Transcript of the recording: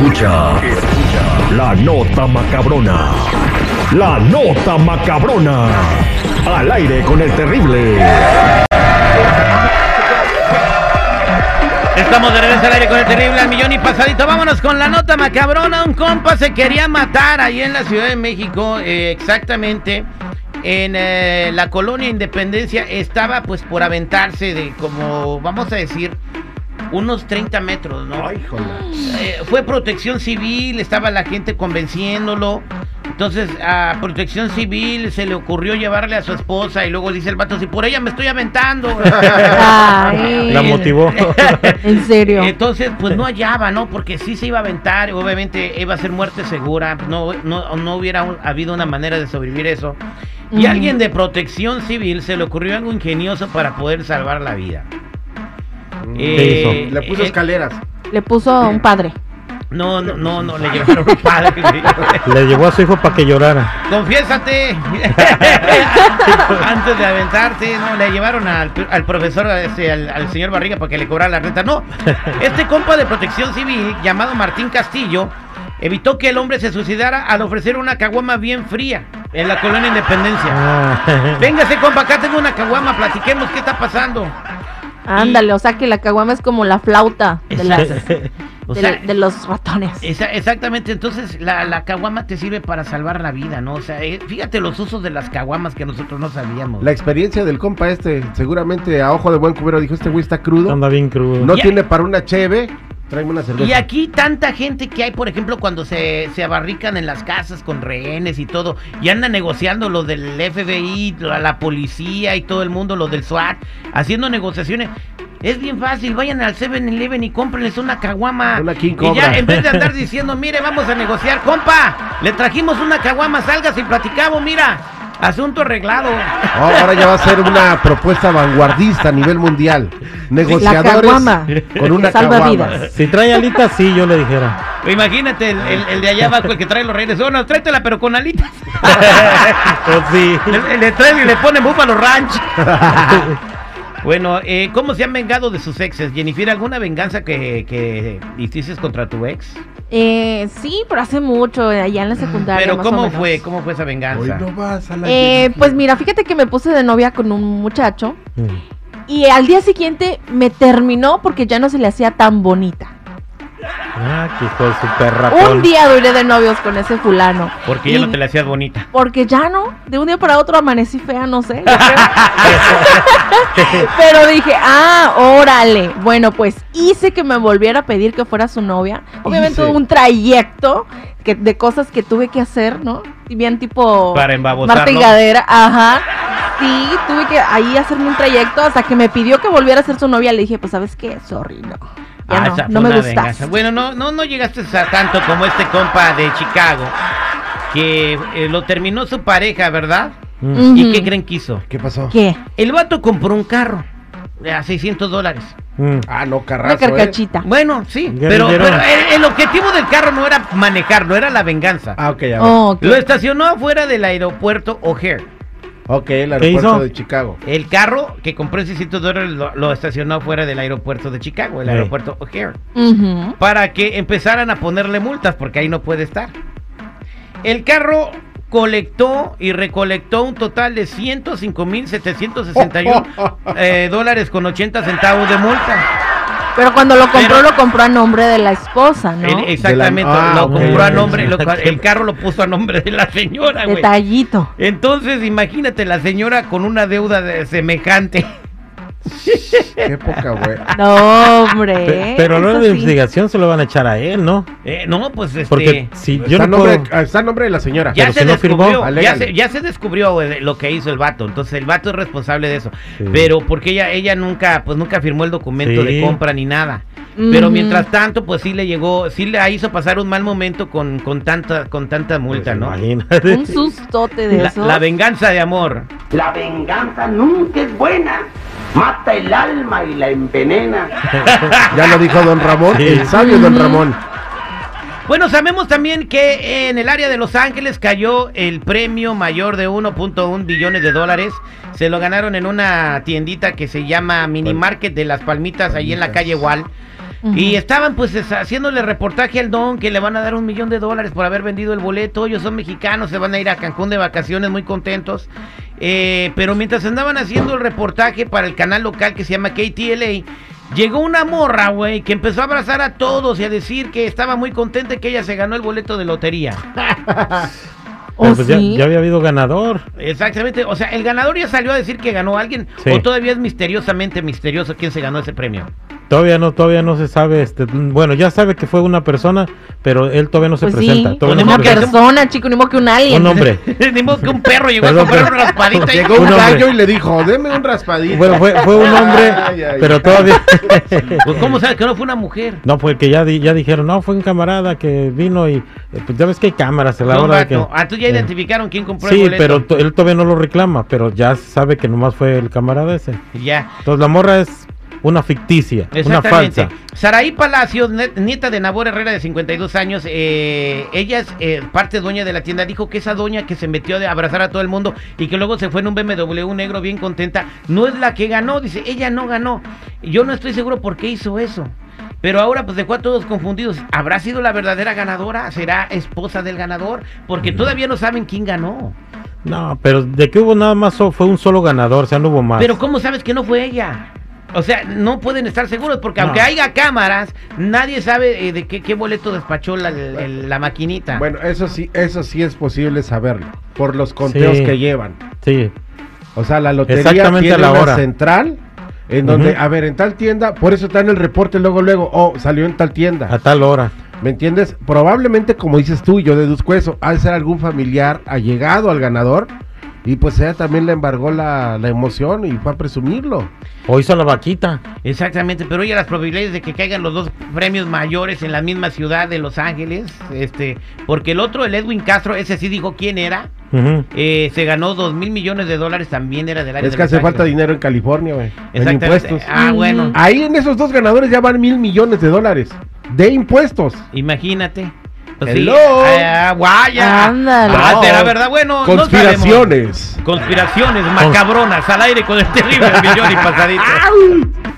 Escucha, escucha la nota macabrona. La nota macabrona. Al aire con el terrible. Estamos de regreso al aire con el terrible al millón y pasadito. Vámonos con la nota macabrona. Un compa se quería matar ahí en la Ciudad de México, eh, exactamente en eh, la colonia Independencia. Estaba pues por aventarse de como, vamos a decir, unos 30 metros, ¿no? Ay, joder. Eh, fue protección civil, estaba la gente convenciéndolo. Entonces a protección civil se le ocurrió llevarle a su esposa y luego dice el vato, si por ella me estoy aventando. Ay, La motivó. en serio. Entonces, pues no hallaba, ¿no? Porque sí se iba a aventar, obviamente iba a ser muerte segura, no, no, no hubiera un- habido una manera de sobrevivir eso. Y Ujú. alguien de protección civil se le ocurrió algo ingenioso para poder salvar la vida. ¿Qué hizo? Eh, Le puso eh, escaleras. Le puso un padre. No, no, no, no, le llevaron un padre. Le llevó a su hijo para que llorara. Confiésate. Antes de aventarse, no, le llevaron al, al profesor, este, al, al señor Barriga para que le cobrara la renta. No, este compa de protección civil, llamado Martín Castillo, evitó que el hombre se suicidara al ofrecer una caguama bien fría en la colonia Independencia. Ah, Véngase, compa, acá tengo una caguama, platiquemos qué está pasando. Ándale, o sea que la caguama es como la flauta de, las- O de- sea, de los ratones. Esa- exactamente, entonces la, la caguama te sirve para salvar la vida, ¿no? O sea, eh, fíjate los usos de las caguamas que nosotros no sabíamos. La experiencia del compa este, seguramente a ojo de buen cubero dijo, este güey está crudo. anda bien crudo. No tiene para una cheve, tráeme una cerveza. Y aquí tanta gente que hay, por ejemplo, cuando se, se abarrican en las casas con rehenes y todo, y andan negociando lo del FBI, la, la policía y todo el mundo, lo del SWAT, haciendo negociaciones. Es bien fácil, vayan al 7-Eleven y cómprenles una caguama. Una King y ya, Cobra. en vez de andar diciendo, mire, vamos a negociar, compa, le trajimos una caguama, salgas y platicamos, mira, asunto arreglado. Oh, ahora ya va a ser una propuesta vanguardista a nivel mundial. Negociadores caguama, con una salva caguama. vidas. Si trae alitas, sí, yo le dijera. Imagínate el, el- el de allá abajo, el que trae los rehenes. Oh, no, tráetela, pero con alitas. Pues sí. Le, le traen y le ponen Búfalo Ranch. bueno, eh, ¿cómo se han vengado de sus exes? Jennifer, ¿alguna venganza que, que hiciste contra tu ex? Eh, sí, pero hace mucho, allá en la secundaria. Pero más o ¿cómo menos. fue? ¿Cómo fue esa Hoy venganza? no vas a la Eh, pues mira, fíjate que me puse de novia con un muchacho Mm. y al día siguiente me terminó porque ya no se le hacía tan bonita. Ah, que hijo de su perra. Un día duré de novios con ese fulano. Porque ya no te la hacías bonita. Porque ya no, de un día para otro amanecí fea, no sé. Pero dije, ah, órale. Bueno, pues hice que me volviera a pedir que fuera su novia. Obviamente Hice. un trayecto que, de cosas que tuve que hacer, ¿no? Y bien tipo Para embabosarlo. Marta y Gadera, ajá. Sí, tuve que ahí hacerme un trayecto hasta que me pidió que volviera a ser su novia. Le dije, pues, ¿sabes qué? Sorry, no. Ya Ah, no, esa fue no me una gustas. venganza. Bueno, no, no, no llegaste a tanto como este compa de Chicago. Que eh, lo terminó su pareja, ¿verdad? Mm. ¿Y qué creen que hizo? ¿Qué pasó? ¿Qué? El vato compró un carro a 600 dólares. Mm. Ah, no, Una carrazo, ¿eh? carcachita. Bueno, sí, pero, el, el objetivo del carro no era manejarlo, era la venganza. Ah, ok, ya va. Oh, ok. Lo estacionó afuera del aeropuerto O'Hare. Ok, el ¿Qué aeropuerto hizo? de Chicago. El carro que compró en 600 dólares lo, lo estacionó afuera del aeropuerto de Chicago, el Sí. aeropuerto O'Hare. Para que empezaran a ponerle multas, porque ahí no puede estar. El carro colectó y recolectó un total de 105.761 eh, dólares con 80 centavos de multa. Pero cuando lo compró, Pero- lo compró a nombre de la esposa, ¿no? Exactamente, la- ah, lo ok. compró a nombre, lo- el carro lo puso a nombre de la señora, güey. Detallito. Entonces, imagínate la señora con una deuda de semejante. Qué poca, güey. No, hombre. Pe- Pero eso de sí. investigación se lo van a echar a él, ¿no? Eh, no, pues este. Porque si yo está, no nombre, puedo... está a nombre de la señora. ya pero se si no firmó, descubrió, ya, se, ya se descubrió güey, lo que hizo el vato. Entonces el vato es responsable de eso. Sí. Pero porque ella, ella nunca, pues nunca firmó el documento Sí. de compra ni nada. Pero mientras tanto, pues sí le llegó, sí le hizo pasar un mal momento con, con tanta, con tanta multa, Pues, ¿no? Imagínate. Un sustote de La, eso. la venganza de amor. La venganza nunca es buena. Mata el alma y la envenena. Ya lo dijo don Ramón, Sí. el sabio don Ramón. Bueno, sabemos también que en el área de Los Ángeles cayó el premio mayor de 1.1 billones de dólares. Se lo ganaron en una tiendita que se llama Mini Market de las Palmitas, ahí en la calle Wall. Y estaban pues es- haciéndole reportaje al don que le van a dar un millón de dólares por haber vendido el boleto. Ellos son mexicanos, se van a ir a Cancún de vacaciones muy contentos. Eh, pero mientras andaban haciendo el reportaje para el canal local que se llama KTLA, llegó una morra, güey, que empezó a abrazar a todos y a decir que estaba muy contenta que ella se ganó el boleto de lotería. ¿O Pero pues ya, sí? ya había habido ganador. Exactamente, o sea, el ganador ya salió a decir que ganó alguien Sí. o todavía es misteriosamente misterioso quién se ganó ese premio. Todavía no, todavía no se sabe, este, bueno, ya sabe que fue una persona, pero él todavía no se Pues presenta. sí, todavía no se que- presenta. persona, chico, ni modo que un alien. Un hombre. Ni modo que un perro llegó Perdón, a comprar raspadita y Llegó un Un gallo y le dijo, deme un raspadito. Bueno, fue, fue un hombre, Ay, ay, pero todavía... Pues, ¿Cómo sabes que no fue una mujer? No, porque ya, di- ya dijeron, no, fue un camarada que vino y pues ya ves que hay cámaras a la Fue un hora de que... Ah, tú ya Eh, identificaron quién compró el Sí, pero él todavía no lo reclama, pero ya sabe que nomás fue el camarada ese. Ya. Entonces la morra es una ficticia, una falsa. Saraí Palacios, nieta de Nabor Herrera de 52 años, eh, ella es eh, parte dueña de la tienda, dijo que esa doña que se metió de abrazar a todo el mundo y que luego se fue en un BMW negro bien contenta, no es la que ganó, dice, ella no ganó. Yo no estoy seguro por qué hizo eso. Pero ahora pues dejó a todos confundidos. ¿Habrá sido la verdadera ganadora? ¿Será esposa del ganador? Porque todavía no saben quién ganó. No, pero de que hubo nada más fue un solo ganador, o sea, no hubo más. Pero ¿cómo sabes que no fue ella? O sea, no pueden estar seguros porque No. aunque haya cámaras, nadie sabe eh, de qué, qué boleto despachó la, el- la maquinita. Bueno, eso sí, eso sí es posible saberlo, por los conteos Sí. que llevan. Sí, O sea, la lotería Exactamente tiene a la una hora. central en donde, a ver, en tal tienda, por eso está en el reporte luego, luego, oh, salió en tal tienda. a tal hora. ¿Me entiendes? Probablemente, como dices tú, y yo deduzco eso, ha de ser algún familiar allegado al ganador y pues ella también le embargó la, la emoción y fue a presumirlo. O hizo la vaquita. Exactamente, pero oye, las probabilidades de que caigan los dos premios mayores en la misma ciudad de Los Ángeles, este, porque el otro, el Edwin Castro, ese sí dijo quién era, Ujú. eh, se ganó dos mil millones de dólares, también era del área Es de que hace falta dinero en California, güey. Impuestos. Ah, bueno. Ahí en esos dos ganadores ya van mil millones de dólares de impuestos. imagínate. Pues Hello. sí, ah, guaya. Ándale. Ah, No. ¿será verdad? Bueno, no. Conspiraciones. Conspiraciones macabronas al aire con el terrible millón y pasadito.